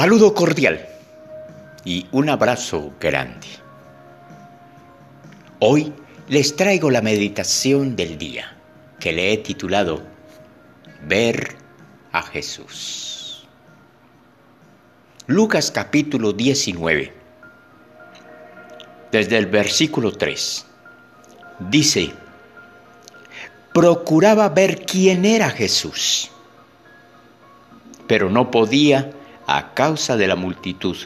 Saludo cordial y un abrazo grande. Hoy les traigo la meditación del día que le he titulado Ver a Jesús. Lucas capítulo 19, desde el versículo 3, dice, procuraba ver quién era Jesús, pero no podía a causa de la multitud,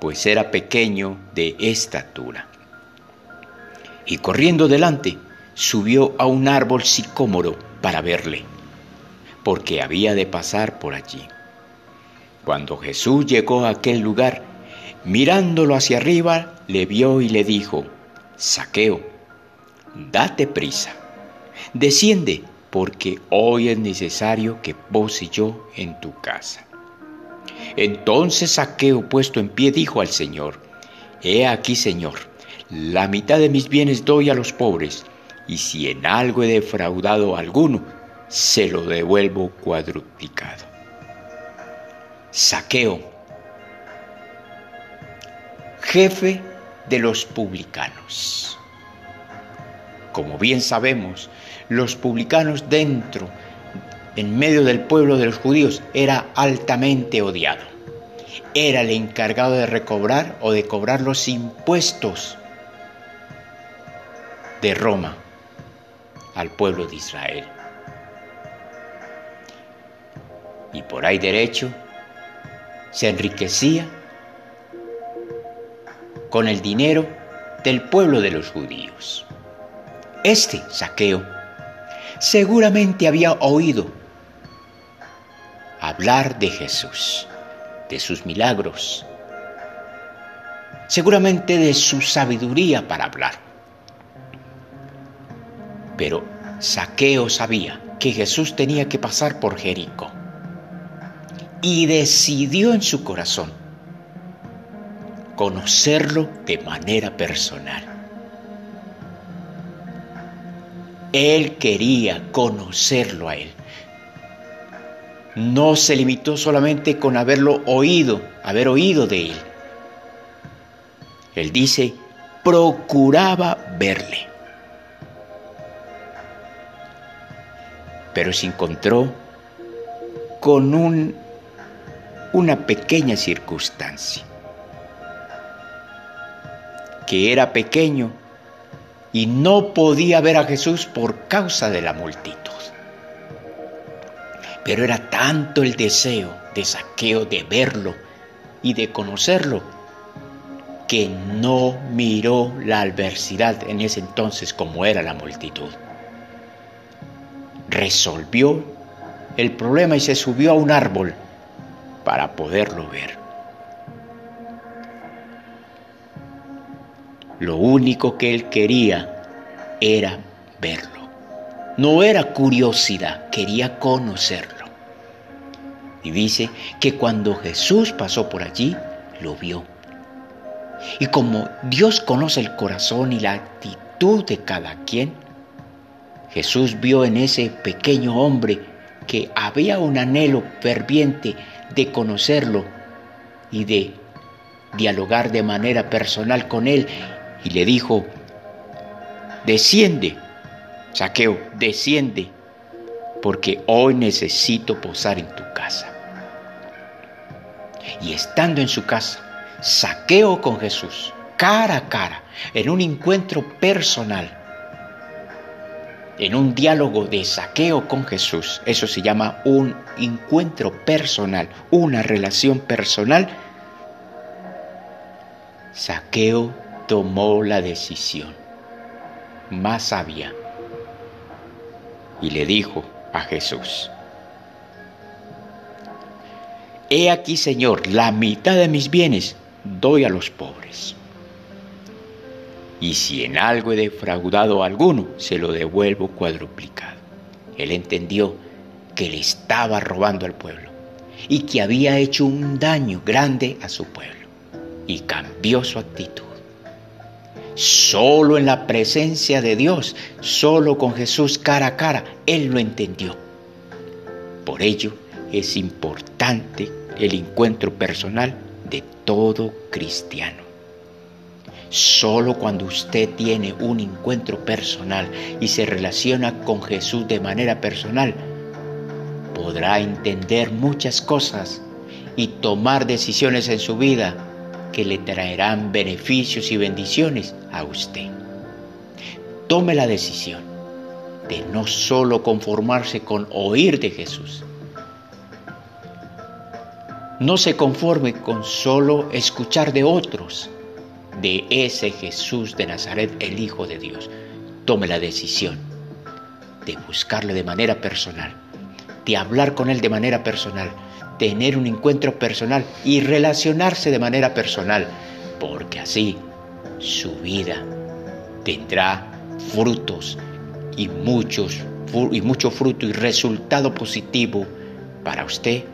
pues era pequeño de estatura. Y corriendo delante, subió a un árbol sicómoro para verle, porque había de pasar por allí. Cuando Jesús llegó a aquel lugar, mirándolo hacia arriba, le vio y le dijo, Saqueo, date prisa, desciende, porque hoy es necesario que pose yo en tu casa. Entonces Saqueo, puesto en pie, dijo al Señor, He aquí, Señor, la mitad de mis bienes doy a los pobres, y si en algo he defraudado a alguno, se lo devuelvo cuadruplicado. Saqueo, jefe de los publicanos. Como bien sabemos, los publicanos dentro en medio del pueblo de los judíos era altamente odiado. Era el encargado de recobrar o de cobrar los impuestos de Roma al pueblo de Israel. Y por ahí derecho se enriquecía con el dinero del pueblo de los judíos. Este saqueo seguramente había oído hablar de Jesús, de sus milagros, seguramente de su sabiduría para hablar. Pero Saqueo sabía que Jesús tenía que pasar por Jericó y decidió en su corazón conocerlo de manera personal. Él quería conocerlo a él no se limitó solamente con haberlo oído, haber oído de él. Él dice, procuraba verle. Pero se encontró con un, una pequeña circunstancia, que era pequeño y no podía ver a Jesús por causa de la multitud. Pero era tanto el deseo de saqueo de verlo y de conocerlo que no miró la adversidad en ese entonces como era la multitud. Resolvió el problema y se subió a un árbol para poderlo ver. Lo único que él quería era verlo. No era curiosidad, quería conocerlo. Y dice que cuando Jesús pasó por allí, lo vio. Y como Dios conoce el corazón y la actitud de cada quien, Jesús vio en ese pequeño hombre que había un anhelo ferviente de conocerlo y de dialogar de manera personal con él y le dijo, desciende, saqueo, desciende, porque hoy necesito posar en tu casa y estando en su casa, saqueo con Jesús, cara a cara, en un encuentro personal, en un diálogo de saqueo con Jesús. Eso se llama un encuentro personal, una relación personal. Saqueo tomó la decisión más sabia y le dijo a Jesús, He aquí, Señor, la mitad de mis bienes doy a los pobres. Y si en algo he defraudado a alguno, se lo devuelvo cuadruplicado. Él entendió que le estaba robando al pueblo y que había hecho un daño grande a su pueblo y cambió su actitud. Solo en la presencia de Dios, solo con Jesús cara a cara, Él lo entendió. Por ello, es importante el encuentro personal de todo cristiano. Solo cuando usted tiene un encuentro personal y se relaciona con Jesús de manera personal, podrá entender muchas cosas y tomar decisiones en su vida que le traerán beneficios y bendiciones a usted. Tome la decisión de no solo conformarse con oír de Jesús. No se conforme con solo escuchar de otros, de ese Jesús de Nazaret, el Hijo de Dios. Tome la decisión de buscarlo de manera personal, de hablar con Él de manera personal, tener un encuentro personal y relacionarse de manera personal, porque así su vida tendrá frutos y muchos y mucho fruto y resultado positivo para usted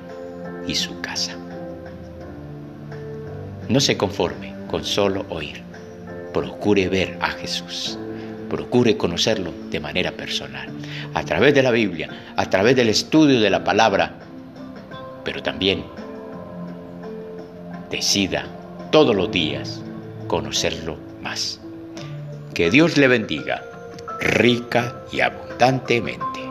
y su casa. No se conforme con solo oír. Procure ver a Jesús. Procure conocerlo de manera personal, a través de la Biblia, a través del estudio de la palabra, pero también decida todos los días conocerlo más. Que Dios le bendiga rica y abundantemente.